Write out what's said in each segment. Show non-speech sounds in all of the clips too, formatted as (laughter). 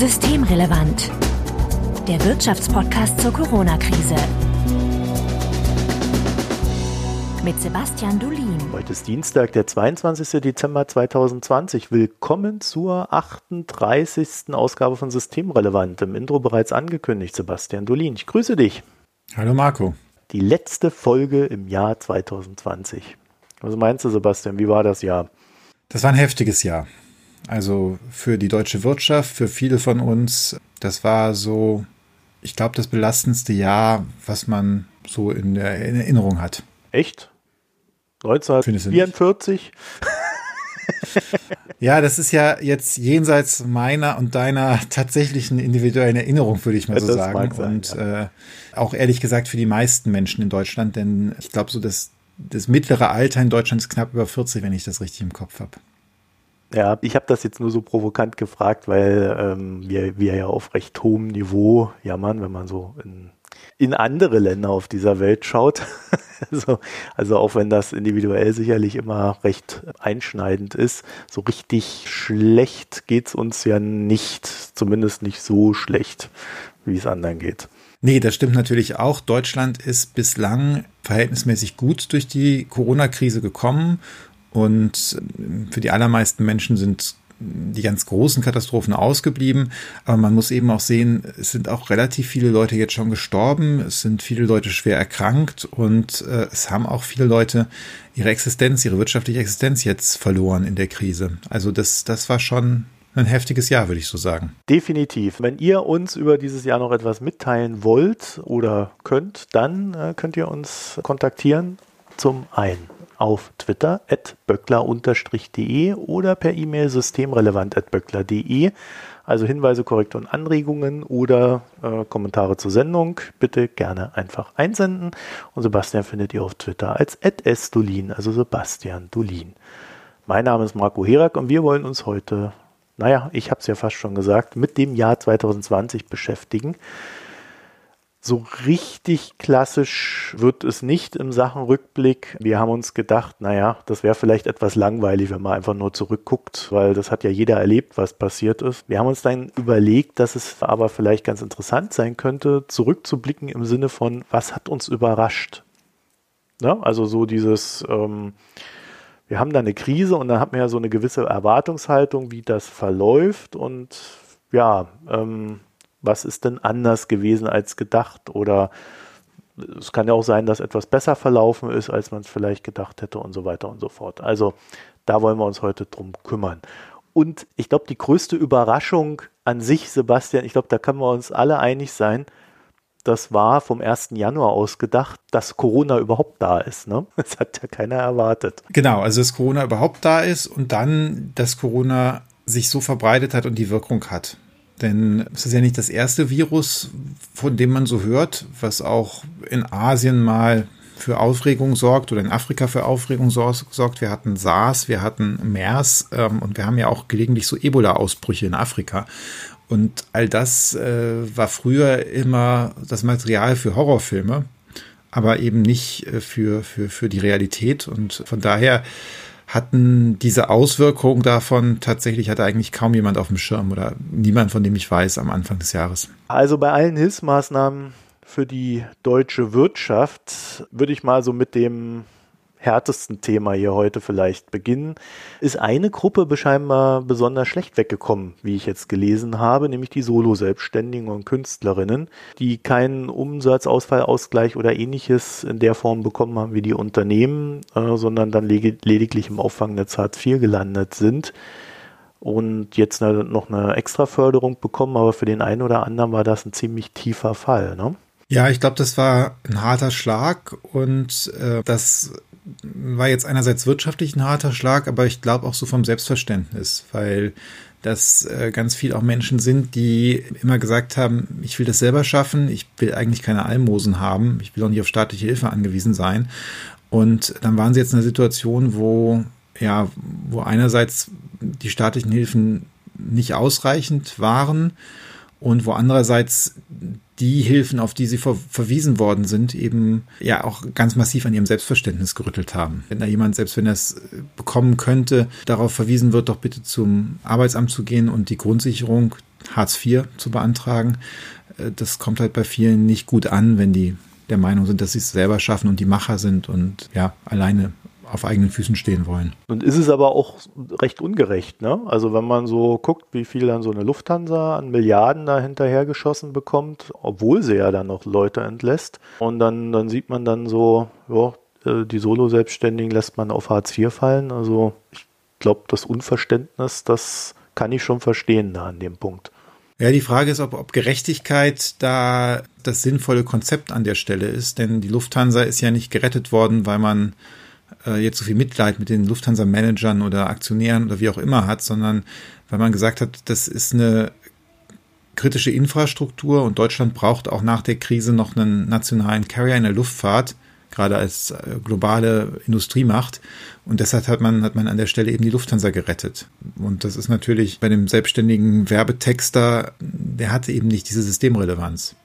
Systemrelevant. Der Wirtschaftspodcast zur Corona-Krise. Mit Sebastian Dulin. Heute ist Dienstag, der 22. Dezember 2020. Willkommen zur 38. Ausgabe von Systemrelevant. Im Intro bereits angekündigt, Sebastian Dulin. Ich grüße dich. Hallo Marco. Die letzte Folge im Jahr 2020. Was meinst du, Sebastian? Wie war das Jahr? Das war ein heftiges Jahr. Also für die deutsche Wirtschaft, für viele von uns, das war so, ich glaube, das belastendste Jahr, was man so in der Erinnerung hat. Echt? 1944? (laughs) ja, das ist ja jetzt jenseits meiner und deiner tatsächlichen individuellen Erinnerung, würde ich mal so das sagen. Sein, und ja. äh, auch ehrlich gesagt für die meisten Menschen in Deutschland, denn ich glaube, so das, das mittlere Alter in Deutschland ist knapp über 40, wenn ich das richtig im Kopf habe. Ja, ich habe das jetzt nur so provokant gefragt, weil ähm, wir, wir ja auf recht hohem Niveau jammern, wenn man so in, in andere Länder auf dieser Welt schaut. (laughs) also, also auch wenn das individuell sicherlich immer recht einschneidend ist, so richtig schlecht geht's uns ja nicht, zumindest nicht so schlecht, wie es anderen geht. Nee, das stimmt natürlich auch. Deutschland ist bislang verhältnismäßig gut durch die Corona-Krise gekommen und für die allermeisten Menschen sind die ganz großen Katastrophen ausgeblieben. Aber man muss eben auch sehen, es sind auch relativ viele Leute jetzt schon gestorben. Es sind viele Leute schwer erkrankt und äh, es haben auch viele Leute ihre Existenz, ihre wirtschaftliche Existenz jetzt verloren in der Krise. Also das, das war schon ein heftiges Jahr, würde ich so sagen. Definitiv. Wenn ihr uns über dieses Jahr noch etwas mitteilen wollt oder könnt, dann äh, könnt ihr uns kontaktieren. Zum einen auf Twitter at böckler-de oder per E-Mail systemrelevant at böckler.de. Also Hinweise, Korrekturen, Anregungen oder äh, Kommentare zur Sendung bitte gerne einfach einsenden. Und Sebastian findet ihr auf Twitter als @sdulin, also Sebastian Dulin. Mein Name ist Marco Herak und wir wollen uns heute, naja, ich habe es ja fast schon gesagt, mit dem Jahr 2020 beschäftigen. So richtig klassisch wird es nicht im Sachenrückblick. Wir haben uns gedacht, naja, das wäre vielleicht etwas langweilig, wenn man einfach nur zurückguckt, weil das hat ja jeder erlebt, was passiert ist. Wir haben uns dann überlegt, dass es aber vielleicht ganz interessant sein könnte, zurückzublicken im Sinne von, was hat uns überrascht? Ja, also so dieses, ähm, wir haben da eine Krise und dann hat man ja so eine gewisse Erwartungshaltung, wie das verläuft und ja, ähm, was ist denn anders gewesen als gedacht oder es kann ja auch sein, dass etwas besser verlaufen ist, als man es vielleicht gedacht hätte und so weiter und so fort. Also da wollen wir uns heute drum kümmern. Und ich glaube, die größte Überraschung an sich, Sebastian, ich glaube, da können wir uns alle einig sein, das war vom 1. Januar aus gedacht, dass Corona überhaupt da ist. Ne? (laughs) Das hat ja keiner erwartet. Genau, also dass Corona überhaupt da ist und dann, dass Corona sich so verbreitet hat und die Wirkung hat. Denn es ist ja nicht das erste Virus, von dem man so hört, was auch in Asien mal für Aufregung sorgt oder in Afrika für Aufregung sorgt. Wir hatten SARS, wir hatten MERS ähm, und wir haben ja auch gelegentlich so Ebola-Ausbrüche in Afrika. Und all das äh, war früher immer das Material für Horrorfilme, aber eben nicht äh, für, für, für die Realität. Und von daher hatten diese Auswirkungen davon tatsächlich hatte eigentlich kaum jemand auf dem Schirm oder niemand, von dem ich weiß, am Anfang des Jahres. Also bei allen Hilfsmaßnahmen für die deutsche Wirtschaft würde ich mal so mit dem härtesten Thema hier heute vielleicht beginnen, ist eine Gruppe scheinbar besonders schlecht weggekommen, wie ich jetzt gelesen habe, nämlich die Solo-Selbstständigen und Künstlerinnen, die keinen Umsatzausfallausgleich oder ähnliches in der Form bekommen haben wie die Unternehmen, äh, sondern dann lediglich im Auffangnetz Hartz IV gelandet sind und jetzt eine, noch eine extra Förderung bekommen, aber für den einen oder anderen war das ein ziemlich tiefer Fall. Ne? Ja, ich glaube, das war ein harter Schlag und äh, das war jetzt einerseits wirtschaftlich ein harter Schlag, aber ich glaube auch so vom Selbstverständnis, weil das äh, ganz viel auch Menschen sind, die immer gesagt haben, ich will das selber schaffen, ich will eigentlich keine Almosen haben, ich will auch nicht auf staatliche Hilfe angewiesen sein. Und dann waren sie jetzt in einer Situation, wo ja, wo einerseits die staatlichen Hilfen nicht ausreichend waren und wo andererseits die Hilfen, auf die sie ver verwiesen worden sind, eben ja auch ganz massiv an ihrem Selbstverständnis gerüttelt haben. Wenn da jemand, selbst wenn er es bekommen könnte, darauf verwiesen wird, doch bitte zum Arbeitsamt zu gehen und die Grundsicherung Hartz IV zu beantragen. Äh, das kommt halt bei vielen nicht gut an, wenn die der Meinung sind, dass sie es selber schaffen und die Macher sind und ja, alleine auf eigenen Füßen stehen wollen. Und ist es aber auch recht ungerecht, ne? Also wenn man so guckt, wie viel dann so eine Lufthansa an Milliarden da hinterhergeschossen bekommt, obwohl sie ja dann noch Leute entlässt. Und dann, dann sieht man dann so, ja, äh, die Solo-Selbstständigen lässt man auf Hartz IV fallen. Also ich glaube, das Unverständnis, das kann ich schon verstehen da an dem Punkt. Ja, die Frage ist, ob, ob Gerechtigkeit da das sinnvolle Konzept an der Stelle ist, denn die Lufthansa ist ja nicht gerettet worden, weil man jetzt so viel Mitleid mit den Lufthansa-Managern oder Aktionären oder wie auch immer hat, sondern weil man gesagt hat, das ist eine kritische Infrastruktur und Deutschland braucht auch nach der Krise noch einen nationalen Carrier in der Luftfahrt, gerade als äh, globale Industriemacht. Und deshalb hat man, hat man an der Stelle eben die Lufthansa gerettet. Und das ist natürlich bei dem selbstständigen Werbetexter, der hatte eben nicht diese Systemrelevanz.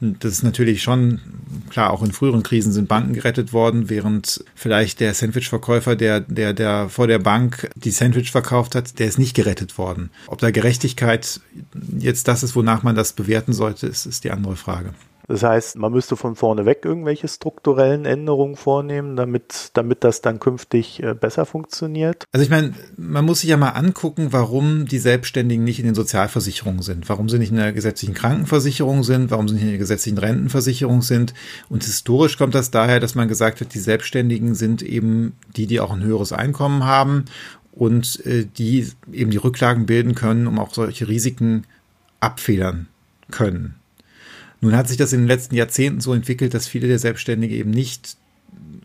Das ist natürlich schon, klar, auch in früheren Krisen sind Banken gerettet worden, während vielleicht der Sandwich-Verkäufer, der, der, der vor der Bank die Sandwich verkauft hat, der ist nicht gerettet worden. Ob da Gerechtigkeit jetzt das ist, wonach man das bewerten sollte, ist, ist die andere Frage. Das heißt, man müsste von vorne weg irgendwelche strukturellen Änderungen vornehmen, damit, damit das dann künftig äh, besser funktioniert. Also ich meine, man muss sich ja mal angucken, warum die Selbstständigen nicht in den Sozialversicherungen sind, warum sie nicht in der gesetzlichen Krankenversicherung sind, warum sie nicht in der gesetzlichen Rentenversicherung sind. Und historisch kommt das daher, dass man gesagt hat, die Selbstständigen sind eben die, die auch ein höheres Einkommen haben und äh, die eben die Rücklagen bilden können, um auch solche Risiken abfedern können. Nun hat sich das in den letzten Jahrzehnten so entwickelt, dass viele der Selbstständige eben nicht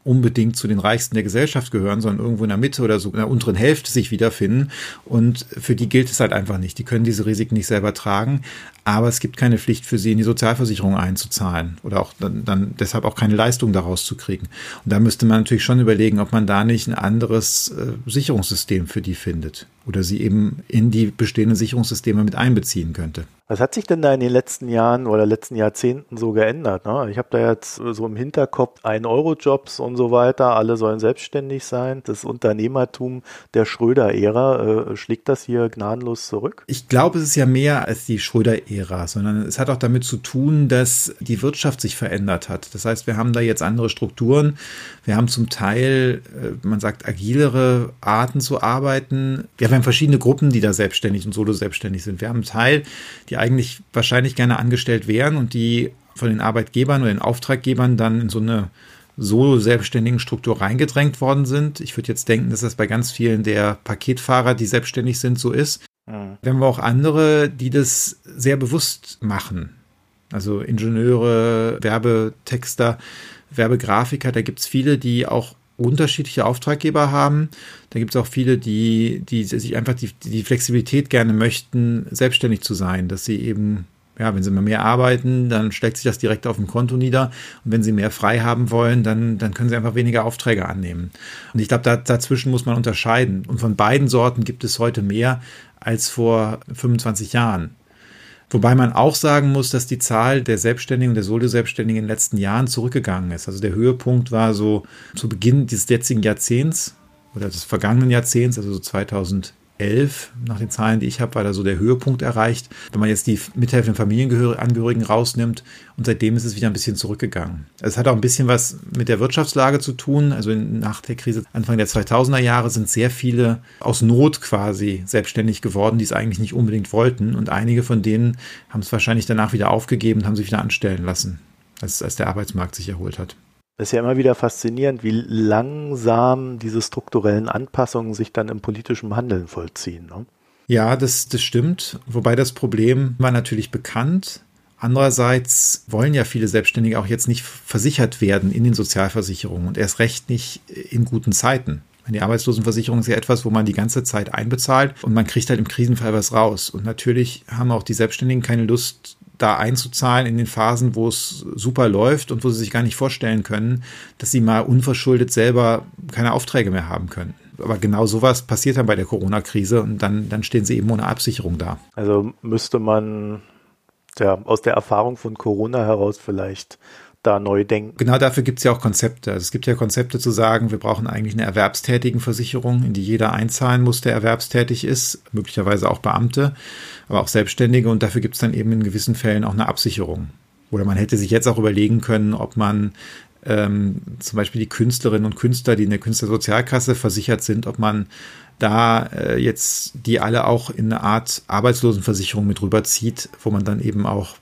unbedingt zu den Reichsten der Gesellschaft gehören, sondern irgendwo in der Mitte oder so in der unteren Hälfte sich wiederfinden. Und für die gilt es halt einfach nicht. Die können diese Risiken nicht selber tragen, aber es gibt keine Pflicht für sie, in die Sozialversicherung einzuzahlen oder auch dann, dann deshalb auch keine Leistung daraus zu kriegen. Und da müsste man natürlich schon überlegen, ob man da nicht ein anderes äh, Sicherungssystem für die findet oder sie eben in die bestehenden Sicherungssysteme mit einbeziehen könnte. Was hat sich denn da in den letzten Jahren oder letzten Jahrzehnten so geändert? Ne? Ich habe da jetzt so im Hinterkopf ein Euro Jobs und so weiter, alle sollen selbstständig sein. Das Unternehmertum der Schröder-Ära, äh, schlägt das hier gnadenlos zurück? Ich glaube, es ist ja mehr als die Schröder-Ära, sondern es hat auch damit zu tun, dass die Wirtschaft sich verändert hat. Das heißt, wir haben da jetzt andere Strukturen. Wir haben zum Teil, äh, man sagt, agilere Arten zu arbeiten. Wir haben verschiedene Gruppen, die da selbstständig und solo selbstständig sind. Wir haben einen Teil, die eigentlich wahrscheinlich gerne angestellt wären und die von den Arbeitgebern oder den Auftraggebern dann in so eine solo-selbstständigen Struktur reingedrängt worden sind. Ich würde jetzt denken, dass das bei ganz vielen der Paketfahrer, die selbstständig sind, so ist. Mhm. Wir haben auch andere, die das sehr bewusst machen. Also Ingenieure, Werbetexter, Werbegrafiker, da gibt es viele, die auch unterschiedliche Auftraggeber haben. Da gibt es auch viele, die, die sich einfach die, die Flexibilität gerne möchten, selbstständig zu sein, dass sie eben, ja, wenn sie mal mehr arbeiten, dann schlägt sich das direkt auf dem Konto nieder. Und wenn sie mehr frei haben wollen, dann, dann können sie einfach weniger Aufträge annehmen. Und ich glaube, da, dazwischen muss man unterscheiden. Und von beiden Sorten gibt es heute mehr als vor 25 Jahren. Wobei man auch sagen muss, dass die Zahl der Selbstständigen der Solo-Selbstständigen in den letzten Jahren zurückgegangen ist. Also der Höhepunkt war so zu Beginn des jetzigen Jahrzehnts oder des vergangenen Jahrzehnts, also so 2000 2011, nach den Zahlen, die ich habe, war da so der Höhepunkt erreicht. Wenn man jetzt die mithelfenden Familienangehörigen rausnimmt und seitdem ist es wieder ein bisschen zurückgegangen. Es hat auch ein bisschen was mit der Wirtschaftslage zu tun. Also nach der Krise Anfang der 2000er Jahre sind sehr viele aus Not quasi selbstständig geworden, die es eigentlich nicht unbedingt wollten. Und einige von denen haben es wahrscheinlich danach wieder aufgegeben und haben sich wieder anstellen lassen, als, als der Arbeitsmarkt sich erholt hat. Es ist ja immer wieder faszinierend, wie langsam diese strukturellen Anpassungen sich dann im politischen Handeln vollziehen. Ne? Ja, das, das stimmt. Wobei das Problem war natürlich bekannt. Andererseits wollen ja viele Selbstständige auch jetzt nicht versichert werden in den Sozialversicherungen und erst recht nicht in guten Zeiten. Die Arbeitslosenversicherung ist ja etwas, wo man die ganze Zeit einbezahlt und man kriegt halt im Krisenfall was raus. Und natürlich haben auch die Selbstständigen keine Lust, da einzuzahlen in den Phasen, wo es super läuft und wo sie sich gar nicht vorstellen können, dass sie mal unverschuldet selber keine Aufträge mehr haben können. Aber genau sowas passiert dann bei der Corona-Krise und dann, dann stehen sie eben ohne Absicherung da. Also müsste man ja aus der Erfahrung von Corona heraus vielleicht da neu denken. Genau dafür gibt es ja auch Konzepte. Also es gibt ja Konzepte zu sagen, wir brauchen eigentlich eine Erwerbstätigenversicherung, in die jeder einzahlen muss, der erwerbstätig ist, möglicherweise auch Beamte, aber auch Selbstständige. Und dafür gibt es dann eben in gewissen Fällen auch eine Absicherung. Oder man hätte sich jetzt auch überlegen können, ob man ähm, zum Beispiel die Künstlerinnen und Künstler, die in der Künstlersozialkasse versichert sind, ob man da äh, jetzt die alle auch in eine Art Arbeitslosenversicherung mit rüberzieht, wo man dann eben auch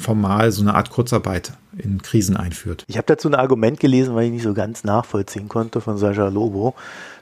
formal so eine Art Kurzarbeit in Krisen einführt. Ich habe dazu ein Argument gelesen, weil ich nicht so ganz nachvollziehen konnte von Sascha Lobo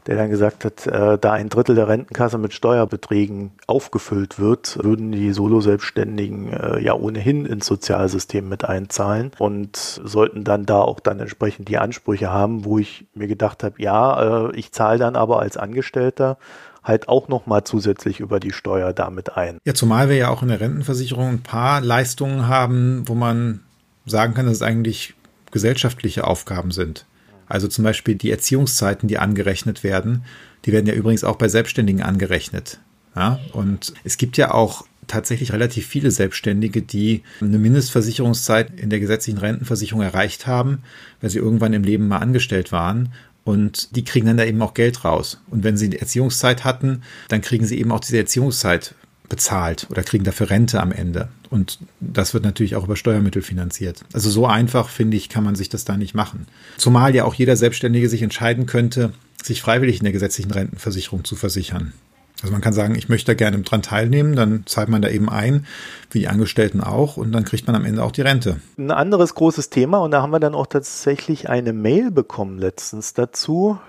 der dann gesagt hat, äh, da ein Drittel der Rentenkasse mit Steuerbeträgen aufgefüllt wird, würden die Solo-Selbstständigen äh, ja ohnehin ins Sozialsystem mit einzahlen und sollten dann da auch dann entsprechend die Ansprüche haben, wo ich mir gedacht habe, ja, äh, ich zahle dann aber als Angestellter halt auch nochmal zusätzlich über die Steuer damit ein. Ja, zumal wir ja auch in der Rentenversicherung ein paar Leistungen haben, wo man sagen kann, dass es eigentlich gesellschaftliche Aufgaben sind. Also zum Beispiel die Erziehungszeiten, die angerechnet werden, die werden ja übrigens auch bei Selbstständigen angerechnet. Ja, und es gibt ja auch tatsächlich relativ viele Selbstständige, die eine Mindestversicherungszeit in der gesetzlichen Rentenversicherung erreicht haben, weil sie irgendwann im Leben mal angestellt waren. Und die kriegen dann da eben auch Geld raus. Und wenn sie eine Erziehungszeit hatten, dann kriegen sie eben auch diese Erziehungszeit bezahlt oder kriegen dafür Rente am Ende. Und das wird natürlich auch über Steuermittel finanziert. Also so einfach, finde ich, kann man sich das da nicht machen. Zumal ja auch jeder Selbstständige sich entscheiden könnte, sich freiwillig in der gesetzlichen Rentenversicherung zu versichern. Also man kann sagen, ich möchte da gerne dran teilnehmen, dann zahlt man da eben ein, wie die Angestellten auch, und dann kriegt man am Ende auch die Rente. Ein anderes großes Thema, und da haben wir dann auch tatsächlich eine Mail bekommen letztens dazu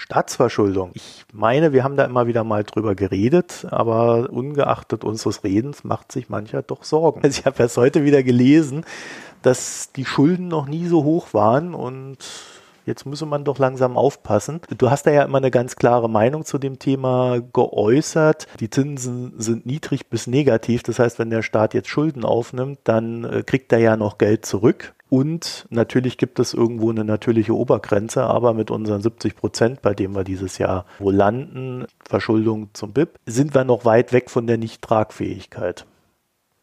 Staatsverschuldung. Ich meine, wir haben da immer wieder mal drüber geredet, aber ungeachtet unseres Redens macht sich mancher doch Sorgen. Also (laughs) ich habe erst heute wieder gelesen, dass die Schulden noch nie so hoch waren und jetzt müsse man doch langsam aufpassen. Du hast da ja immer eine ganz klare Meinung zu dem Thema geäußert. Die Zinsen sind niedrig bis negativ. Das heißt, wenn der Staat jetzt Schulden aufnimmt, dann äh, kriegt er ja noch Geld zurück. Und natürlich gibt es irgendwo eine natürliche Obergrenze, aber mit unseren 70 Prozent, bei dem wir dieses Jahr wo landen, Verschuldung zum BIP, sind wir noch weit weg von der Nichttragfähigkeit.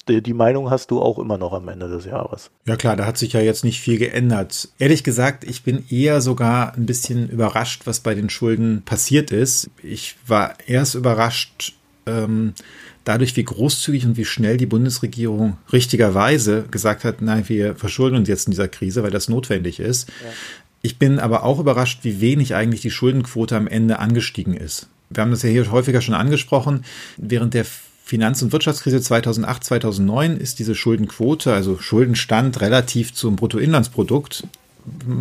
Die, Meinung hast du auch immer noch am Ende des Jahres. Ja klar, da hat sich ja jetzt nicht viel geändert. Ehrlich gesagt, ich bin eher sogar ein bisschen überrascht, was bei den Schulden passiert ist. Ich war erst überrascht, ähm, dadurch, wie großzügig und wie schnell die Bundesregierung richtigerweise gesagt hat, nein, wir verschulden uns jetzt in dieser Krise, weil das notwendig ist. Ja. Ich bin aber auch überrascht, wie wenig eigentlich die Schuldenquote am Ende angestiegen ist. Wir haben das ja hier häufiger schon angesprochen. Während der Finanz- und Wirtschaftskrise 2008, 2009 ist diese Schuldenquote, also Schuldenstand relativ zum Bruttoinlandsprodukt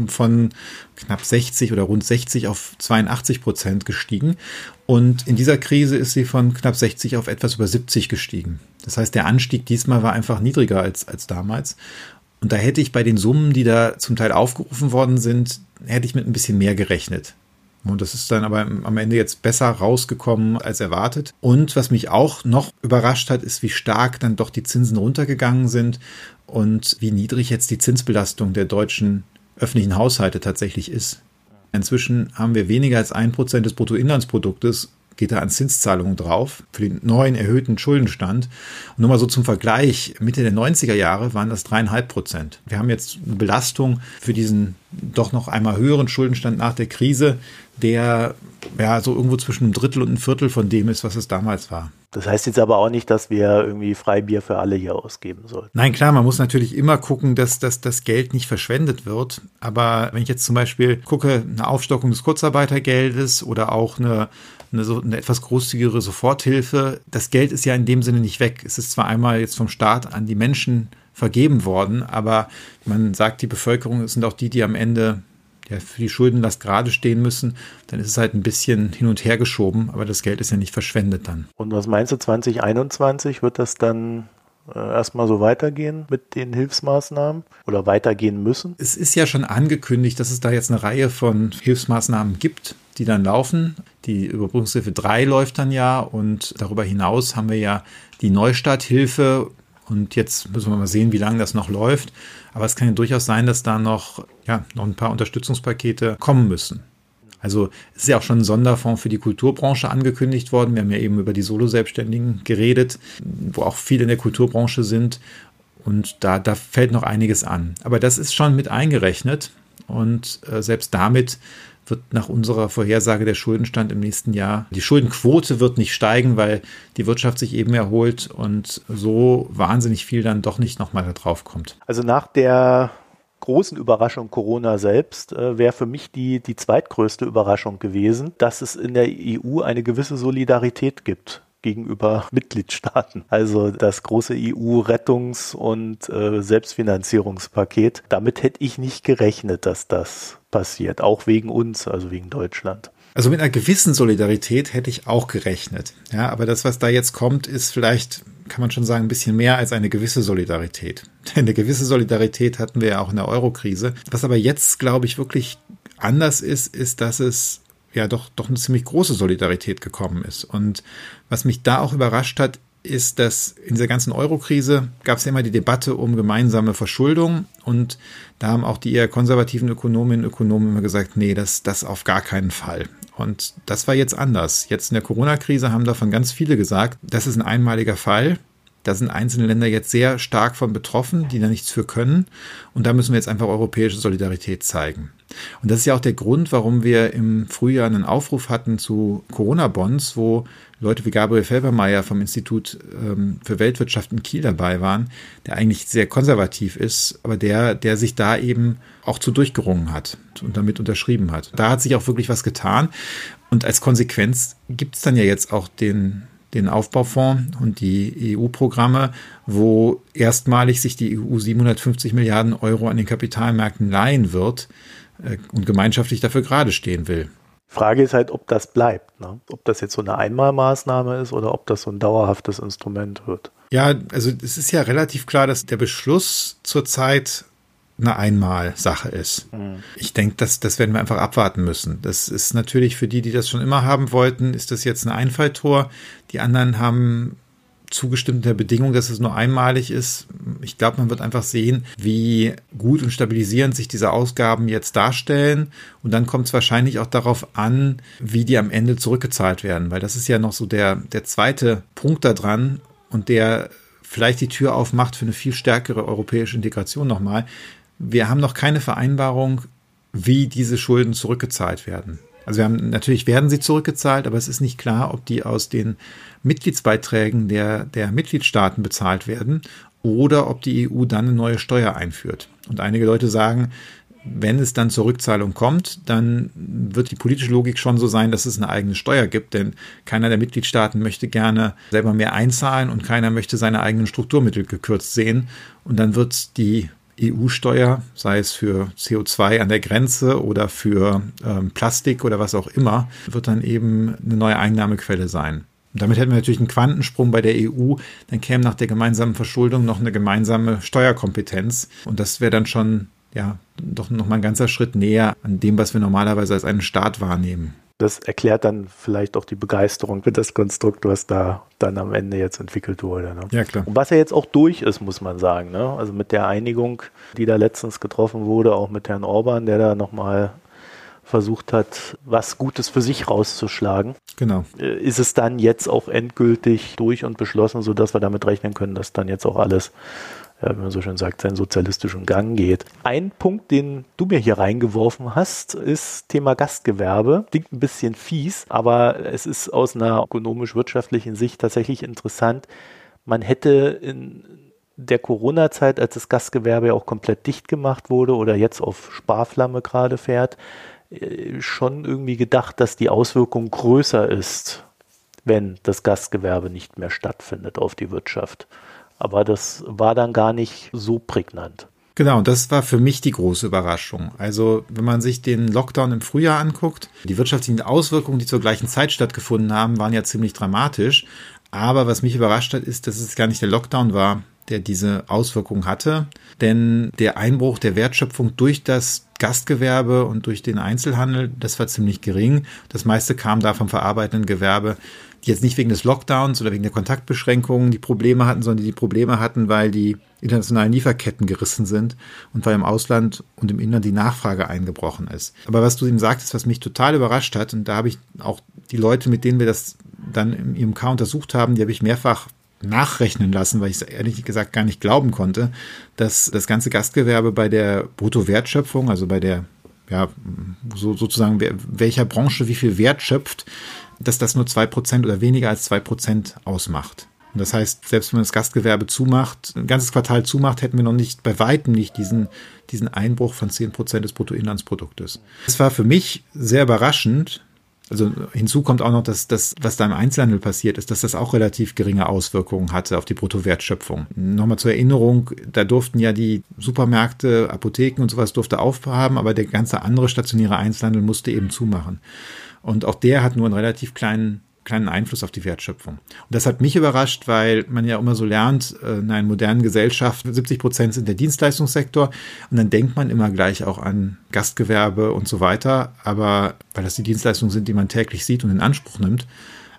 von knapp 60 oder rund 60 auf 82 Prozent gestiegen. Und in dieser Krise ist sie von knapp 60 auf etwas über 70 gestiegen. Das heißt, der Anstieg diesmal war einfach niedriger als, als damals. Und da hätte ich bei den Summen, die da zum Teil aufgerufen worden sind, hätte ich mit ein bisschen mehr gerechnet. Und das ist dann aber am Ende jetzt besser rausgekommen als erwartet. Und was mich auch noch überrascht hat, ist, wie stark dann doch die Zinsen runtergegangen sind und wie niedrig jetzt die Zinsbelastung der deutschen öffentlichen Haushalte tatsächlich ist. Inzwischen haben wir weniger als ein Prozent des Bruttoinlandsproduktes geht da an Zinszahlungen drauf für den neuen erhöhten Schuldenstand. Und nur mal so zum Vergleich, Mitte der 90er Jahre waren das dreieinhalb Prozent. Wir haben jetzt eine Belastung für diesen doch noch einmal höheren Schuldenstand nach der Krise, der ja so irgendwo zwischen einem Drittel und einem Viertel von dem ist, was es damals war. Das heißt jetzt aber auch nicht, dass wir irgendwie Freibier für alle hier ausgeben sollten. Nein, klar, man muss natürlich immer gucken, dass, dass das Geld nicht verschwendet wird. Aber wenn ich jetzt zum Beispiel gucke, eine Aufstockung des Kurzarbeitergeldes oder auch eine, eine, so, eine etwas großzügigere Soforthilfe, das Geld ist ja in dem Sinne nicht weg. Es ist zwar einmal jetzt vom Staat an die Menschen vergeben worden, aber man sagt, die Bevölkerung sind auch die, die am Ende ja, für die Schuldenlast gerade stehen müssen, dann ist es halt ein bisschen hin und her geschoben, aber das Geld ist ja nicht verschwendet dann. Und was meinst du, 2021 wird das dann äh, erstmal so weitergehen mit den Hilfsmaßnahmen oder weitergehen müssen? Es ist ja schon angekündigt, dass es da jetzt eine Reihe von Hilfsmaßnahmen gibt, die dann laufen. Die Überbrückungshilfe 3 läuft dann ja und darüber hinaus haben wir ja die Neustarthilfe und jetzt müssen wir mal sehen, wie lange das noch läuft. Aber es kann ja durchaus sein, dass da noch, ja, noch ein paar Unterstützungspakete kommen müssen. Also ist ja auch schon ein Sonderfonds für die Kulturbranche angekündigt worden. Wir haben ja eben über die Solo-Selbstständigen geredet, wo auch viele in der Kulturbranche sind. Und da, da fällt noch einiges an. Aber das ist schon mit eingerechnet. Und äh, selbst damit wird nach unserer Vorhersage der Schuldenstand im nächsten Jahr, die Schuldenquote wird nicht steigen, weil die Wirtschaft sich eben erholt und so wahnsinnig viel dann doch nicht nochmal da drauf kommt. Also nach der großen Überraschung Corona selbst äh, wäre für mich die, die zweitgrößte Überraschung gewesen, dass es in der EU eine gewisse Solidarität gibt gegenüber (laughs) Mitgliedstaaten. Also das große EU-Rettungs- und äh, Selbstfinanzierungspaket. Damit hätte ich nicht gerechnet, dass das passiert, auch wegen uns, also wegen Deutschland. Also mit einer gewissen Solidarität hätte ich auch gerechnet. Ja, aber das, was da jetzt kommt, ist vielleicht, kann man schon sagen, ein bisschen mehr als eine gewisse Solidarität. (laughs) Denn eine gewisse Solidarität hatten wir ja auch in der Eurokrise. Was aber jetzt, glaube ich, wirklich anders ist, ist, dass es ja doch, doch eine ziemlich große Solidarität gekommen ist. Und was mich da auch überrascht hat, ist, dass in dieser ganzen Euro-Krise gab es ja immer die Debatte um gemeinsame Verschuldung und da haben auch die eher konservativen Ökonominnen und Ökonomen immer gesagt, nee, das, das auf gar keinen Fall. Und das war jetzt anders. Jetzt in der Corona-Krise haben davon ganz viele gesagt, das ist ein einmaliger Fall. Da sind einzelne Länder jetzt sehr stark von betroffen, die da nichts für können. Und da müssen wir jetzt einfach europäische Solidarität zeigen. Und das ist ja auch der Grund, warum wir im Frühjahr einen Aufruf hatten zu Corona-Bonds, wo Leute wie Gabriel Felbermeier vom Institut ähm, für Weltwirtschaft in Kiel dabei waren, der eigentlich sehr konservativ ist, aber der, der sich da eben auch zu durchgerungen hat und damit unterschrieben hat. Da hat sich auch wirklich was getan. Und als Konsequenz gibt es dann ja jetzt auch den, den Aufbaufonds und die EU-Programme, wo erstmalig sich die EU 750 Milliarden Euro an den Kapitalmärkten leihen wird äh, und gemeinschaftlich dafür gerade stehen will. Frage ist halt, ob das bleibt. Ne? Ob das jetzt so eine Einmalmaßnahme ist oder ob das so ein dauerhaftes Instrument wird. Ja, also es ist ja relativ klar, dass der Beschluss zurzeit eine Einmalsache ist. Mhm. Ich denke, das, das werden wir einfach abwarten müssen. Das ist natürlich für die, die das schon immer haben wollten, ist das jetzt ein Einfalltor. Die anderen haben zugestimmt der Bedingung, dass es nur einmalig ist. Ich glaube, man wird einfach sehen, wie gut und stabilisierend sich diese Ausgaben jetzt darstellen. Und dann kommt es wahrscheinlich auch darauf an, wie die am Ende zurückgezahlt werden, weil das ist ja noch so der, der zweite Punkt da dran und der vielleicht die Tür aufmacht für eine viel stärkere europäische Integration nochmal. Wir haben noch keine Vereinbarung, wie diese Schulden zurückgezahlt werden. Also wir haben natürlich werden sie zurückgezahlt, aber es ist nicht klar, ob die aus den Mitgliedsbeiträgen der, der Mitgliedstaaten bezahlt werden oder ob die EU dann eine neue Steuer einführt. Und einige Leute sagen, wenn es dann zur Rückzahlung kommt, dann wird die politische Logik schon so sein, dass es eine eigene Steuer gibt, denn keiner der Mitgliedstaaten möchte gerne selber mehr einzahlen und keiner möchte seine eigenen Strukturmittel gekürzt sehen. Und dann wird die EU-Steuer, sei es für CO2 an der Grenze oder für ähm, Plastik oder was auch immer, wird dann eben eine neue Einnahmequelle sein. Und damit hätten wir natürlich einen Quantensprung bei der EU. Dann käme nach der gemeinsamen Verschuldung noch eine gemeinsame Steuerkompetenz. Und das wäre dann schon, ja, doch nochmal ein ganzer Schritt näher an dem, was wir normalerweise als einen Staat wahrnehmen. Das erklärt dann vielleicht auch die Begeisterung für das Konstrukt, was da dann am Ende jetzt entwickelt wurde. Ne? Ja, klar. Und was ja jetzt auch durch ist, muss man sagen. Ne? Also mit der Einigung, die da letztens getroffen wurde, auch mit Herrn Orban, der da nochmal versucht hat, was Gutes für sich rauszuschlagen. Genau. Äh, ist es dann jetzt auch endgültig durch und beschlossen, sodass wir damit rechnen können, dass dann jetzt auch alles wie man so schön sagt, seinen sozialistischen Gang geht. Ein Punkt, den du mir hier reingeworfen hast, ist Thema Gastgewerbe. Klingt ein bisschen fies, aber es ist aus einer ökonomisch-wirtschaftlichen Sicht tatsächlich interessant. Man hätte in der Corona-Zeit, als das Gastgewerbe ja auch komplett dicht gemacht wurde oder jetzt auf Sparflamme gerade fährt, äh, schon irgendwie gedacht, dass die Auswirkung größer ist, wenn das Gastgewerbe nicht mehr stattfindet auf die Wirtschaft. Aber das war dann gar nicht so prägnant. Genau, das war für mich die große Überraschung. Also, wenn man sich den Lockdown im Frühjahr anguckt, die wirtschaftlichen Auswirkungen, die zur gleichen Zeit stattgefunden haben, waren ja ziemlich dramatisch. Aber was mich überrascht hat, ist, dass es gar nicht der Lockdown war, der diese Auswirkungen hatte. Denn der Einbruch der Wertschöpfung durch das Gastgewerbe und durch den Einzelhandel, das war ziemlich gering. Das meiste kam da vom verarbeitenden Gewerbe die jetzt nicht wegen des Lockdowns oder wegen der Kontaktbeschränkungen die Probleme hatten, sondern die, die Probleme hatten, weil die internationalen Lieferketten gerissen sind und weil im Ausland und im Inland die Nachfrage eingebrochen ist. Aber was du ihm sagtest, was mich total überrascht hat, und da habe ich auch die Leute, mit denen wir das dann im IMK untersucht haben, die habe ich mehrfach nachrechnen lassen, weil ich es ehrlich gesagt gar nicht glauben konnte, dass das ganze Gastgewerbe bei der Bruttowertschöpfung, also bei der, ja, so, sozusagen, welcher Branche wie viel Wert schöpft, dass das nur zwei Prozent oder weniger als zwei Prozent ausmacht. Und das heißt, selbst wenn man das Gastgewerbe zumacht, ein ganzes Quartal zumacht, hätten wir noch nicht, bei weitem nicht diesen, diesen Einbruch von zehn Prozent des Bruttoinlandsproduktes. Das war für mich sehr überraschend, also hinzu kommt auch noch, dass das, was da im Einzelhandel passiert ist, dass das auch relativ geringe Auswirkungen hatte auf die Bruttowertschöpfung. Nochmal zur Erinnerung, da durften ja die Supermärkte, Apotheken und sowas durfte aufhaben, aber der ganze andere stationäre Einzelhandel musste eben zumachen. Und auch der hat nur einen relativ kleinen kleinen Einfluss auf die Wertschöpfung. Und das hat mich überrascht, weil man ja immer so lernt, äh, in einer modernen Gesellschaft, 70 Prozent sind der Dienstleistungssektor und dann denkt man immer gleich auch an Gastgewerbe und so weiter, aber weil das die Dienstleistungen sind, die man täglich sieht und in Anspruch nimmt.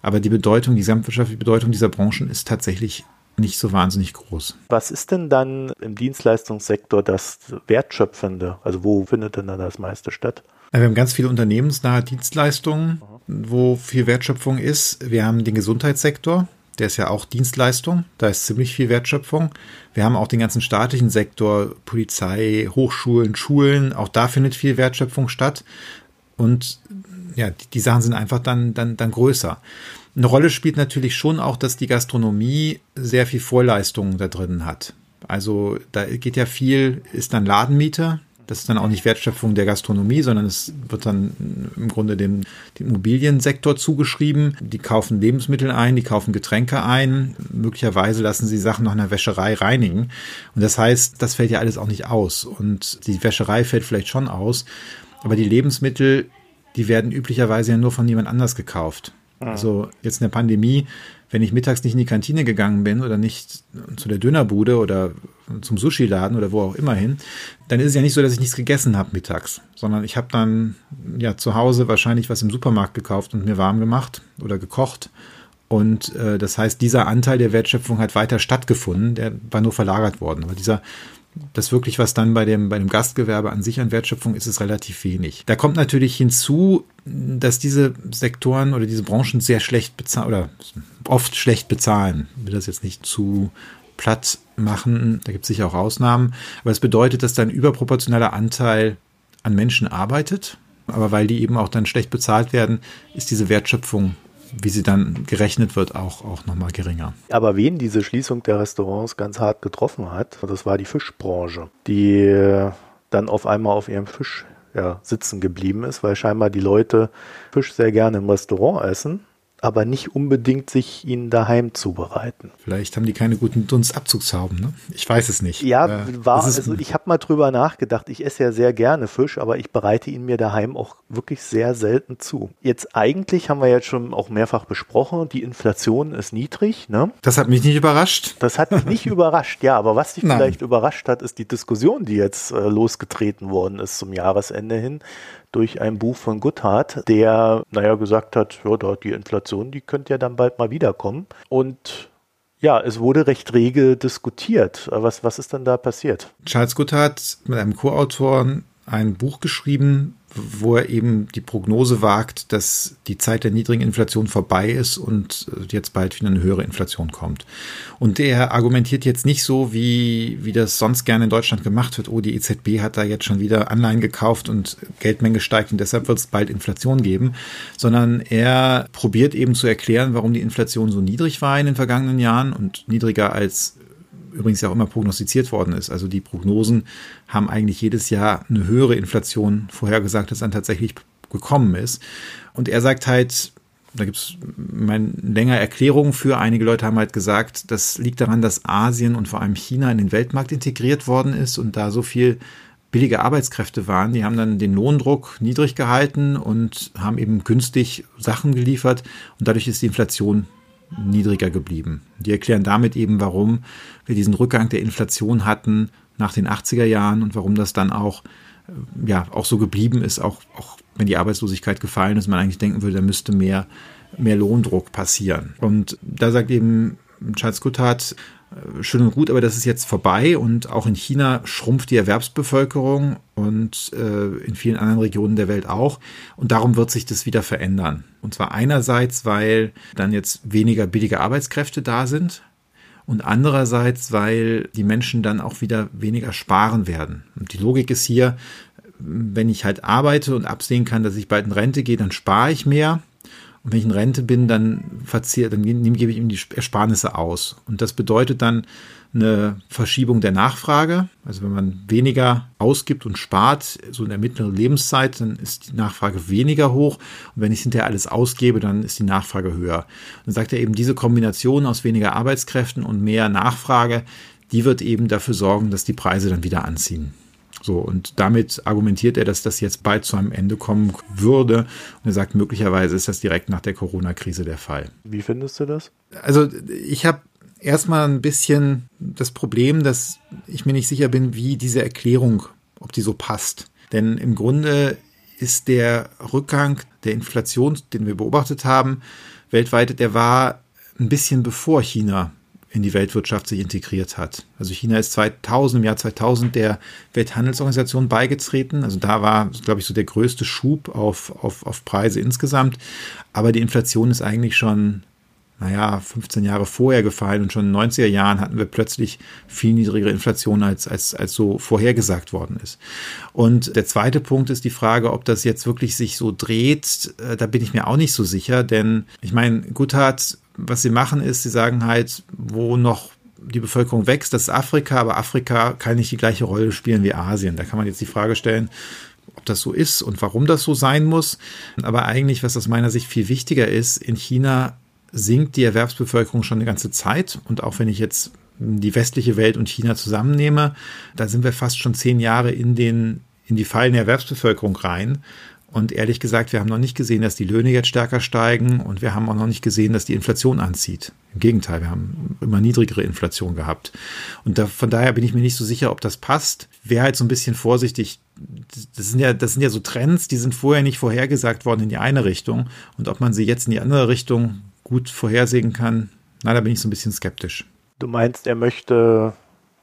Aber die Bedeutung, die gesamtwirtschaftliche Bedeutung dieser Branchen ist tatsächlich nicht so wahnsinnig groß. Was ist denn dann im Dienstleistungssektor das Wertschöpfende? Also wo findet denn dann das meiste statt? Wir haben ganz viele unternehmensnahe Dienstleistungen, wo viel Wertschöpfung ist. Wir haben den Gesundheitssektor, der ist ja auch Dienstleistung, da ist ziemlich viel Wertschöpfung. Wir haben auch den ganzen staatlichen Sektor, Polizei, Hochschulen, Schulen, auch da findet viel Wertschöpfung statt. Und ja, die, die Sachen sind einfach dann, dann, dann größer. Eine Rolle spielt natürlich schon auch, dass die Gastronomie sehr viel Vorleistungen da drin hat. Also da geht ja viel, ist dann Ladenmiete, das ist dann auch nicht Wertschöpfung der Gastronomie, sondern es wird dann im Grunde dem, dem Immobiliensektor zugeschrieben. Die kaufen Lebensmittel ein, die kaufen Getränke ein. Möglicherweise lassen sie Sachen noch in der Wäscherei reinigen. Und das heißt, das fällt ja alles auch nicht aus. Und die Wäscherei fällt vielleicht schon aus. Aber die Lebensmittel, die werden üblicherweise ja nur von jemand anders gekauft. Also jetzt in der Pandemie wenn ich mittags nicht in die Kantine gegangen bin oder nicht zu der Dönerbude oder zum Sushi-Laden oder wo auch immer hin, dann ist es ja nicht so, dass ich nichts gegessen habe mittags, sondern ich habe dann ja zu Hause wahrscheinlich was im Supermarkt gekauft und mir warm gemacht oder gekocht. Und äh, das heißt, dieser Anteil der Wertschöpfung hat weiter stattgefunden, der war nur verlagert worden. Aber dieser das wirklich, was dann bei dem, bei dem Gastgewerbe an sich an Wertschöpfung ist, ist relativ wenig. Da kommt natürlich hinzu, dass diese Sektoren oder diese Branchen sehr schlecht bezahlen oder oft schlecht bezahlen. Ich will das jetzt nicht zu platt machen, da gibt es sicher auch Ausnahmen, aber es bedeutet, dass da ein überproportionaler Anteil an Menschen arbeitet, aber weil die eben auch dann schlecht bezahlt werden, ist diese Wertschöpfung wie sie dann gerechnet wird, auch, auch nochmal geringer. Aber wen diese Schließung der Restaurants ganz hart getroffen hat, das war die Fischbranche, die äh, dann auf einmal auf ihrem Fisch ja, sitzen geblieben ist, weil scheinbar die Leute Fisch sehr gerne im Restaurant essen aber nicht unbedingt sich ihn daheim zubereiten. Vielleicht haben die keine guten Dunstabzugshauben, ne? Ich weiß es nicht. Ja, äh, war, also ich habe mal drüber nachgedacht. Ich esse ja sehr gerne Fisch, aber ich bereite ihn mir daheim auch wirklich sehr selten zu. Jetzt eigentlich haben wir jetzt schon auch mehrfach besprochen, die Inflation ist niedrig, ne? Das hat mich nicht überrascht. Das hat mich nicht (laughs) überrascht, ja, aber was dich Nein. vielleicht überrascht hat, ist die Diskussion, die jetzt äh, losgetreten worden ist zum Jahresende hin durch ein Buch von Guthardt, der, naja, gesagt hat, ja, die Inflation, die könnte ja dann bald mal wiederkommen. Und ja, es wurde recht rege diskutiert. Was, was ist dann da passiert? Charles Guthardt mit einem Co-Autor ein Buch geschrieben, wo er eben die Prognose wagt, dass die Zeit der niedrigen Inflation vorbei ist und äh, jetzt bald wieder eine höhere Inflation kommt. Und er argumentiert jetzt nicht so, wie, wie das sonst gerne in Deutschland gemacht wird. Oh, die EZB hat da jetzt schon wieder Anleihen gekauft und Geldmenge steigt und deshalb wird es bald Inflation geben, sondern er probiert eben zu erklären, warum die Inflation so niedrig war in den vergangenen Jahren und niedriger als übrigens ja auch immer prognostiziert worden ist. Also die Prognosen haben eigentlich jedes Jahr eine höhere Inflation vorhergesagt, als dann tatsächlich gekommen ist. Und er sagt halt, da gibt es länger Erklärungen für. Einige Leute haben halt gesagt, das liegt daran, dass Asien und vor allem China in den Weltmarkt integriert worden ist und da so viel billige Arbeitskräfte waren. Die haben dann den Lohndruck niedrig gehalten und haben eben günstig Sachen geliefert und dadurch ist die Inflation niedriger geblieben. Die erklären damit eben, warum wir diesen Rückgang der Inflation hatten nach den 80er Jahren und warum das dann auch, äh, ja, auch so geblieben ist, auch, auch wenn die Arbeitslosigkeit gefallen ist, man eigentlich denken würde, da müsste mehr, mehr Lohndruck passieren. Und da sagt eben Charles Goodhart, schön und gut, aber das ist jetzt vorbei und auch in China schrumpft die Erwerbsbevölkerung und äh, in vielen anderen Regionen der Welt auch und darum wird sich das wieder verändern. Und zwar einerseits, weil dann jetzt weniger billige Arbeitskräfte da sind und andererseits, weil die Menschen dann auch wieder weniger sparen werden. Und die Logik ist hier, wenn ich halt arbeite und absehen kann, dass ich bald in Rente gehe, dann spare ich mehr. Und wenn ich in Rente bin, dann verzehre, dann gebe ich ihm die Ersparnisse aus. Und das bedeutet dann eine Verschiebung der Nachfrage. Also wenn man weniger ausgibt und spart, so in der mittleren Lebenszeit, dann ist die Nachfrage weniger hoch. Und wenn ich hinterher alles ausgebe, dann ist die Nachfrage höher. dann sagt er eben, diese Kombination aus weniger Arbeitskräften und mehr Nachfrage, die wird eben dafür sorgen, dass die Preise dann wieder anziehen. So, und damit argumentiert er, dass das jetzt bald zu einem Ende kommen würde. Und er sagt, möglicherweise ist das direkt nach der Corona-Krise der Fall. Wie findest du das? Also, ich habe erstmal ein bisschen das Problem, dass ich mir nicht sicher bin, wie diese Erklärung, ob die so passt. Denn im Grunde ist der Rückgang der Inflation, den wir beobachtet haben, weltweit, der war ein bisschen bevor China in die Weltwirtschaft sich integriert hat. Also China ist 2000, im Jahr 2000 der Welthandelsorganisation beigetreten. Also da war, glaube ich, so der größte Schub auf, auf, auf Preise insgesamt. Aber die Inflation ist eigentlich schon, naja, 15 Jahre vorher gefallen und schon in den 90er Jahren hatten wir plötzlich viel niedrigere Inflation, als, als, als so vorhergesagt worden ist. Und der zweite Punkt ist die Frage, ob das jetzt wirklich sich so dreht. Äh, da bin ich mir auch nicht so sicher, denn ich meine, Guthard was sie machen ist, sie sagen halt, wo noch die Bevölkerung wächst, das ist Afrika, aber Afrika kann nicht die gleiche Rolle spielen wie Asien. Da kann man jetzt die Frage stellen, ob das so ist und warum das so sein muss. Aber eigentlich, was aus meiner Sicht viel wichtiger ist, in China sinkt die Erwerbsbevölkerung schon eine ganze Zeit. Und auch wenn ich jetzt die westliche Welt und China zusammennehme, da sind wir fast schon zehn Jahre in den in die fallende Erwerbsbevölkerung rein. Und ehrlich gesagt, wir haben noch nicht gesehen, dass die Löhne jetzt stärker steigen und wir haben auch noch nicht gesehen, dass die Inflation anzieht. Im Gegenteil, wir haben immer niedrigere Inflation gehabt. Und da, von daher bin ich mir nicht so sicher, ob das passt. Wäre halt so ein bisschen vorsichtig. Das sind ja, das sind ja so Trends, die sind vorher nicht vorhergesagt worden in die eine Richtung. Und ob man sie jetzt in die andere Richtung gut vorhersehen kann, na, da bin ich so ein bisschen skeptisch. Du meinst, er möchte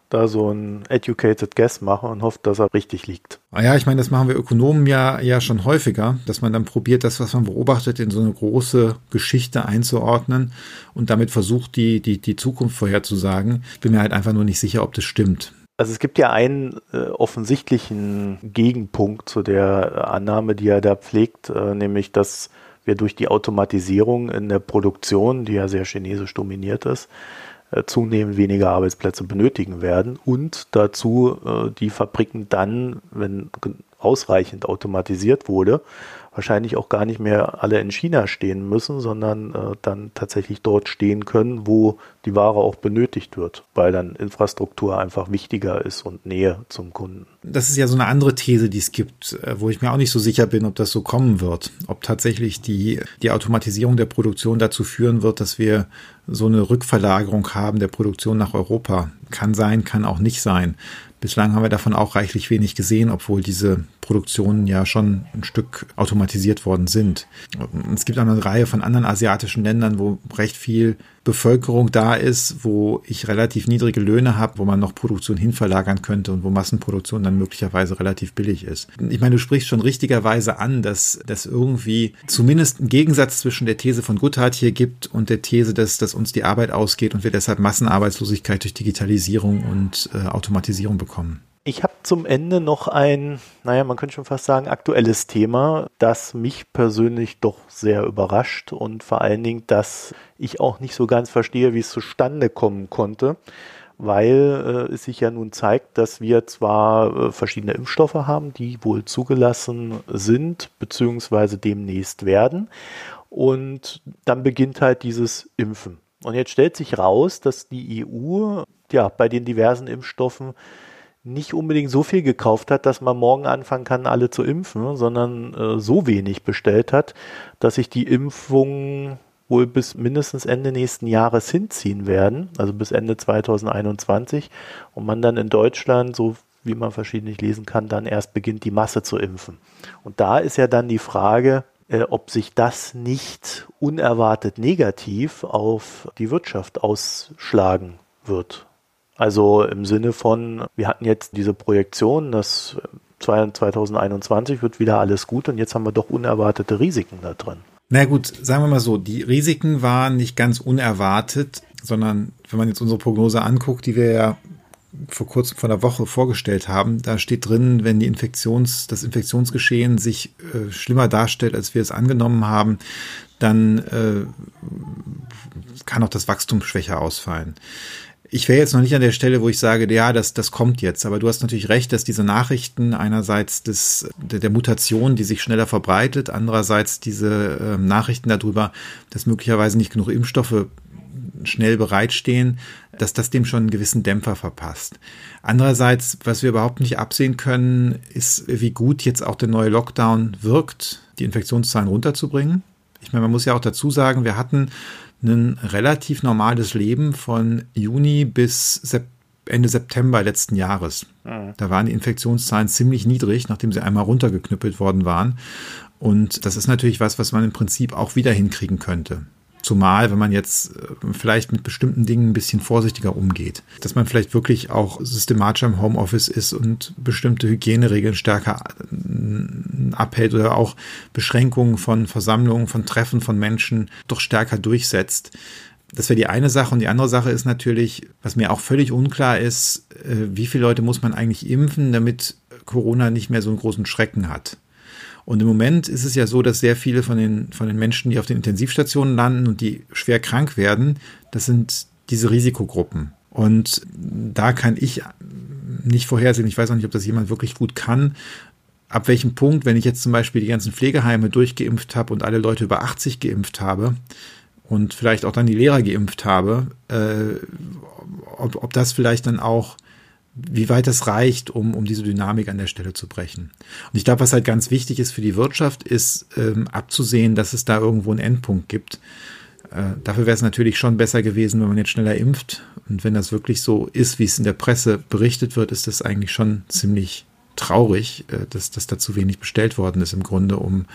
da so ein educated guess mache und hoffe, dass er richtig liegt. Ah ja, ich meine, das machen wir Ökonomen ja, ja schon häufiger, dass man dann probiert, das, was man beobachtet, in so eine große Geschichte einzuordnen und damit versucht, die, die, die Zukunft vorherzusagen. Ich bin mir halt einfach nur nicht sicher, ob das stimmt. Also es gibt ja einen äh, offensichtlichen Gegenpunkt zu der Annahme, die er da pflegt, äh, nämlich dass wir durch die Automatisierung in der Produktion, die ja sehr chinesisch dominiert ist, äh, zunehmend weniger Arbeitsplätze benötigen werden und dazu äh, die Fabriken dann, wenn ausreichend automatisiert wurde, wahrscheinlich auch gar nicht mehr alle in China stehen müssen, sondern äh, dann tatsächlich dort stehen können, wo die Ware auch benötigt wird, weil dann Infrastruktur einfach wichtiger ist und Nähe zum Kunden. Das ist ja so eine andere These, die es gibt, äh, wo ich mir auch nicht so sicher bin, ob das so kommen wird. Ob tatsächlich die, die Automatisierung der Produktion dazu führen wird, dass wir so eine Rückverlagerung haben der Produktion nach Europa. Kann sein, kann auch nicht sein. Bislang haben wir davon auch reichlich wenig gesehen, obwohl diese Produktionen ja schon ein Stück automatisiert worden sind. Es gibt eine Reihe von anderen asiatischen Ländern, wo recht viel Bevölkerung da ist, wo ich relativ niedrige Löhne habe, wo man noch Produktion hinverlagern könnte und wo Massenproduktion dann möglicherweise relativ billig ist. Ich meine, du sprichst schon richtigerweise an, dass das irgendwie zumindest einen Gegensatz zwischen der These von Goodhart hier gibt und der These, dass, dass uns die Arbeit ausgeht und wir deshalb Massenarbeitslosigkeit durch Digitalisierung und äh, Automatisierung bekommen. Ich habe zum Ende noch ein, naja, man könnte schon fast sagen, aktuelles Thema, das mich persönlich doch sehr überrascht und vor allen Dingen, dass ich auch nicht so ganz verstehe, wie es zustande kommen konnte, weil äh, es sich ja nun zeigt, dass wir zwar äh, verschiedene Impfstoffe haben, die wohl zugelassen sind, beziehungsweise demnächst werden. Und dann beginnt halt dieses Impfen. Und jetzt stellt sich raus, dass die EU ja bei den diversen Impfstoffen nicht unbedingt so viel gekauft hat, dass man morgen anfangen kann, alle zu impfen, sondern äh, so wenig bestellt hat, dass sich die Impfungen wohl bis mindestens Ende nächsten Jahres hinziehen werden, also bis Ende 2021 und man dann in Deutschland, so wie man verschiedentlich lesen kann, dann erst beginnt die Masse zu impfen. Und da ist ja dann die Frage, äh, ob sich das nicht unerwartet negativ auf die Wirtschaft ausschlagen wird. Also im Sinne von, wir hatten jetzt diese Projektion, dass 2021 wird wieder alles gut und jetzt haben wir doch unerwartete Risiken da drin. Na gut, sagen wir mal so, die Risiken waren nicht ganz unerwartet, sondern wenn man jetzt unsere Prognose anguckt, die wir ja vor kurzem vor einer Woche vorgestellt haben, da steht drin, wenn die Infektions, das Infektionsgeschehen sich äh, schlimmer darstellt, als wir es angenommen haben, dann äh, kann auch das Wachstum schwächer ausfallen. Ich wäre jetzt noch nicht an der Stelle, wo ich sage, ja, das, das kommt jetzt. Aber du hast natürlich recht, dass diese Nachrichten einerseits des, der, der Mutation, die sich schneller verbreitet, andererseits diese äh, Nachrichten darüber, dass möglicherweise nicht genug Impfstoffe schnell bereitstehen, dass das dem schon einen gewissen Dämpfer verpasst. Andererseits, was wir überhaupt nicht absehen können, ist, wie gut jetzt auch der neue Lockdown wirkt, die Infektionszahlen runterzubringen. Ich meine, man muss ja auch dazu sagen, wir hatten ein relativ normales Leben von Juni bis Ende September letzten Jahres. Mhm. Da waren die Infektionszahlen ziemlich niedrig, nachdem sie einmal runtergeknüppelt worden waren. Und das ist natürlich was, was man im Prinzip auch wieder hinkriegen könnte. Zumal, wenn man jetzt äh, vielleicht mit bestimmten Dingen ein bisschen vorsichtiger umgeht. Dass man vielleicht wirklich auch systematischer im Homeoffice ist und bestimmte Hygieneregeln stärker äh, abhält oder auch Beschränkungen von Versammlungen, von Treffen von Menschen doch stärker durchsetzt. Das wäre die eine Sache. Und die andere Sache ist natürlich, was mir auch völlig unklar ist, äh, wie viele Leute muss man eigentlich impfen, damit Corona nicht mehr so einen großen Schrecken hat. Und im Moment ist es ja so, dass sehr viele von den, von den Menschen, die auf den Intensivstationen landen und die schwer krank werden, das sind diese Risikogruppen. Und da kann ich nicht vorhersehen, ich weiß auch nicht, ob das jemand wirklich gut kann, ab welchem Punkt, wenn ich jetzt zum Beispiel die ganzen Pflegeheime durchgeimpft habe und alle Leute über 80 geimpft habe und vielleicht auch dann die Lehrer geimpft habe, äh, ob, ob das vielleicht dann auch wie weit es reicht, um, um diese Dynamik an der Stelle zu brechen. Und ich glaube, was halt ganz wichtig ist für die Wirtschaft, ist ähm, abzusehen, dass es da irgendwo einen Endpunkt gibt. Äh, dafür wäre es natürlich schon besser gewesen, wenn man jetzt schneller impft. Und wenn das wirklich so ist, wie es in der Presse berichtet wird, ist das eigentlich schon ziemlich traurig, äh, dass, dass da zu wenig bestellt worden ist im Grunde, um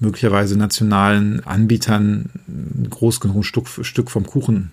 möglicherweise nationalen Anbietern ein groß genug Stück, Stück vom Kuchen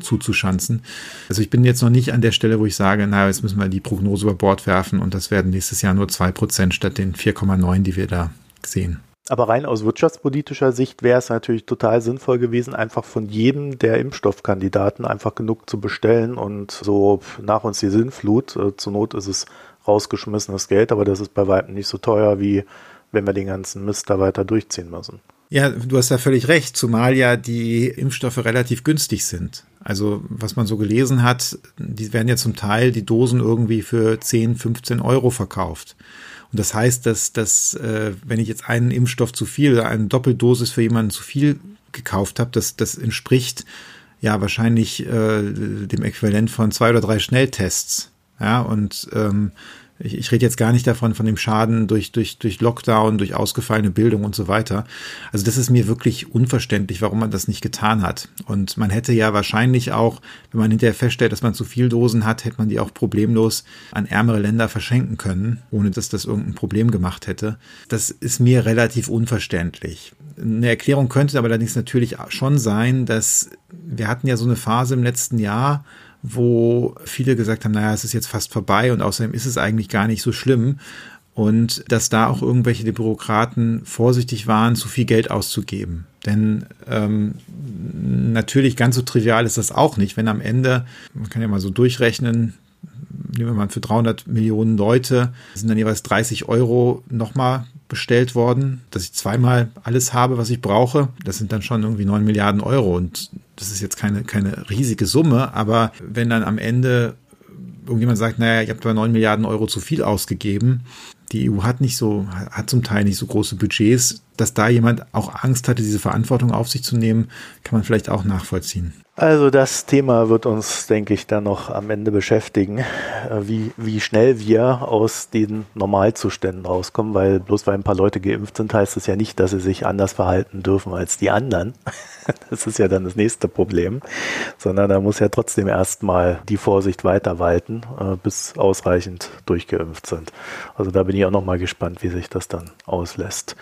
zuzuschanzen. Also ich bin jetzt noch nicht an der Stelle, wo ich sage, na, jetzt müssen wir die Prognose über Bord werfen und das werden nächstes Jahr nur 2% statt den 4,9, die wir da sehen. Aber rein aus wirtschaftspolitischer Sicht wäre es natürlich total sinnvoll gewesen, einfach von jedem der Impfstoffkandidaten einfach genug zu bestellen und so nach uns die Sinnflut. Äh, zur Not ist es rausgeschmissenes Geld, aber das ist bei weitem nicht so teuer, wie wenn wir den ganzen Mist da weiter durchziehen müssen. Ja, du hast da völlig recht, zumal ja die Impfstoffe relativ günstig sind. Also was man so gelesen hat, die werden ja zum Teil die Dosen irgendwie für 10, 15 Euro verkauft. Und das heißt, dass, dass äh, wenn ich jetzt einen Impfstoff zu viel oder eine Doppeldosis für jemanden zu viel gekauft habe, das, das entspricht ja wahrscheinlich äh, dem Äquivalent von zwei oder drei Schnelltests. Ja, und ähm, ich, ich rede jetzt gar nicht davon, von dem Schaden durch, durch, durch Lockdown, durch ausgefallene Bildung und so weiter. Also das ist mir wirklich unverständlich, warum man das nicht getan hat. Und man hätte ja wahrscheinlich auch, wenn man hinterher feststellt, dass man zu viel Dosen hat, hätte man die auch problemlos an ärmere Länder verschenken können, ohne dass das irgendein Problem gemacht hätte. Das ist mir relativ unverständlich. Eine Erklärung könnte aber allerdings natürlich schon sein, dass wir hatten ja so eine Phase im letzten Jahr, wo viele gesagt haben, naja, es ist jetzt fast vorbei und außerdem ist es eigentlich gar nicht so schlimm. Und dass da auch irgendwelche die Bürokraten vorsichtig waren, zu viel Geld auszugeben. Denn ähm, natürlich ganz so trivial ist das auch nicht, wenn am Ende, man kann ja mal so durchrechnen, nehmen wir mal für 300 Millionen Leute, sind dann jeweils 30 Euro nochmal bestellt worden, dass ich zweimal alles habe, was ich brauche. Das sind dann schon irgendwie 9 Milliarden Euro und das ist jetzt keine, keine riesige Summe, aber wenn dann am Ende irgendjemand sagt, naja, ich habe zwar 9 Milliarden Euro zu viel ausgegeben, die EU hat nicht so, hat zum Teil nicht so große Budgets, dass da jemand auch Angst hatte, diese Verantwortung auf sich zu nehmen, kann man vielleicht auch nachvollziehen. Also das Thema wird uns, denke ich, dann noch am Ende beschäftigen, äh, wie, wie schnell wir aus den Normalzuständen rauskommen, weil bloß weil ein paar Leute geimpft sind, heißt es ja nicht, dass sie sich anders verhalten dürfen als die anderen. (laughs) Das ist ja dann das nächste Problem, sondern da muss ja trotzdem erstmal die Vorsicht weiter walten, äh, bis ausreichend durchgeimpft sind. Also da bin ich auch nochmal gespannt, wie sich das dann auslässt.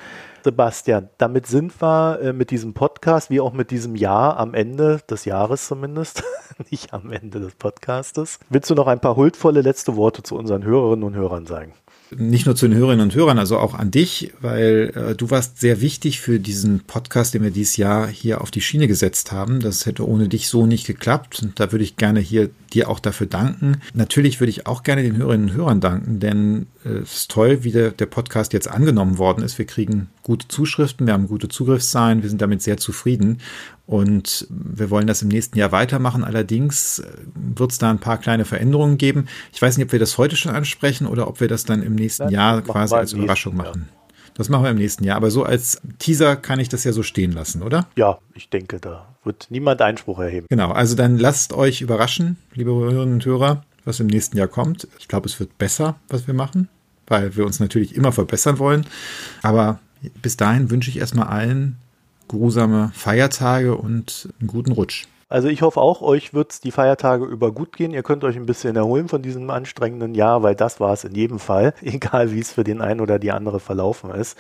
Sebastian, damit sind wir äh, mit diesem Podcast, wie auch mit diesem Jahr am Ende des Jahres zumindest, (laughs) nicht am Ende des Podcastes. Willst du noch ein paar huldvolle letzte Worte zu unseren Hörerinnen und Hörern sagen? Nicht nur zu den Hörerinnen und Hörern, also auch an dich, weil äh, du warst sehr wichtig für diesen Podcast, den wir dieses Jahr hier auf die Schiene gesetzt haben. Das hätte ohne dich so nicht geklappt. Und da würde ich gerne hier dir auch dafür danken. Natürlich würde ich auch gerne den Hörerinnen und Hörern danken, denn äh, es ist toll, wie der, der Podcast jetzt angenommen worden ist. Wir kriegen gute Zuschriften, wir haben gute Zugriffszahlen, wir sind damit sehr zufrieden. Und wir wollen das im nächsten Jahr weitermachen. Allerdings äh, wird es da ein paar kleine Veränderungen geben. Ich weiß nicht, ob wir das heute schon ansprechen oder ob wir das dann im nächsten Nein, Jahr quasi als Überraschung machen. Das machen wir im nächsten Jahr. Aber so als Teaser kann ich das ja so stehen lassen, oder? Ja, ich denke, da wird niemand Einspruch erheben. Genau, also dann lasst euch überraschen, liebe Hörerinnen und Hörer, was im nächsten Jahr kommt. Ich glaube, es wird besser, was wir machen, weil wir uns natürlich immer verbessern wollen. Aber bis dahin wünsche ich erstmal allen geruhsame Feiertage und einen guten Rutsch. Also ich hoffe auch, euch wird es die Feiertage über gut gehen. Ihr könnt euch ein bisschen erholen von diesem anstrengenden Jahr, weil das war es in jedem Fall, (laughs) egal wie es für den einen oder die andere verlaufen ist.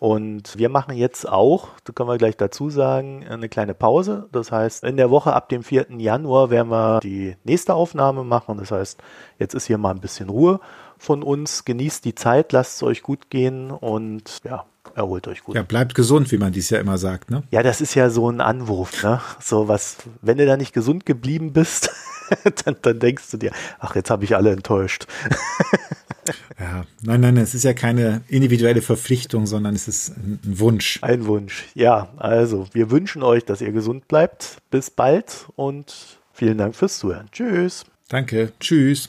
Und wir machen jetzt auch, da können wir gleich dazu sagen, eine kleine Pause. Das heißt, in der Woche ab dem 4. Januar werden wir die nächste Aufnahme machen. Das heißt, jetzt ist hier mal ein bisschen Ruhe von uns. Genießt die Zeit, lasst es euch gut gehen und ja, erholt euch gut. Ja, bleibt gesund, wie man dies ja immer sagt, ne? Ja, das ist ja so ein Anwurf, ne? So was, wenn du da nicht gesund geblieben bist, (laughs) dann, dann denkst du dir, ach, jetzt habe ich alle enttäuscht. (laughs) ja, nein, nein, es ist ja keine individuelle Verpflichtung, sondern es ist ein Wunsch. Ein Wunsch. Ja, also, wir wünschen euch, dass ihr gesund bleibt. Bis bald und vielen Dank fürs Zuhören. Tschüss. Danke. Tschüss.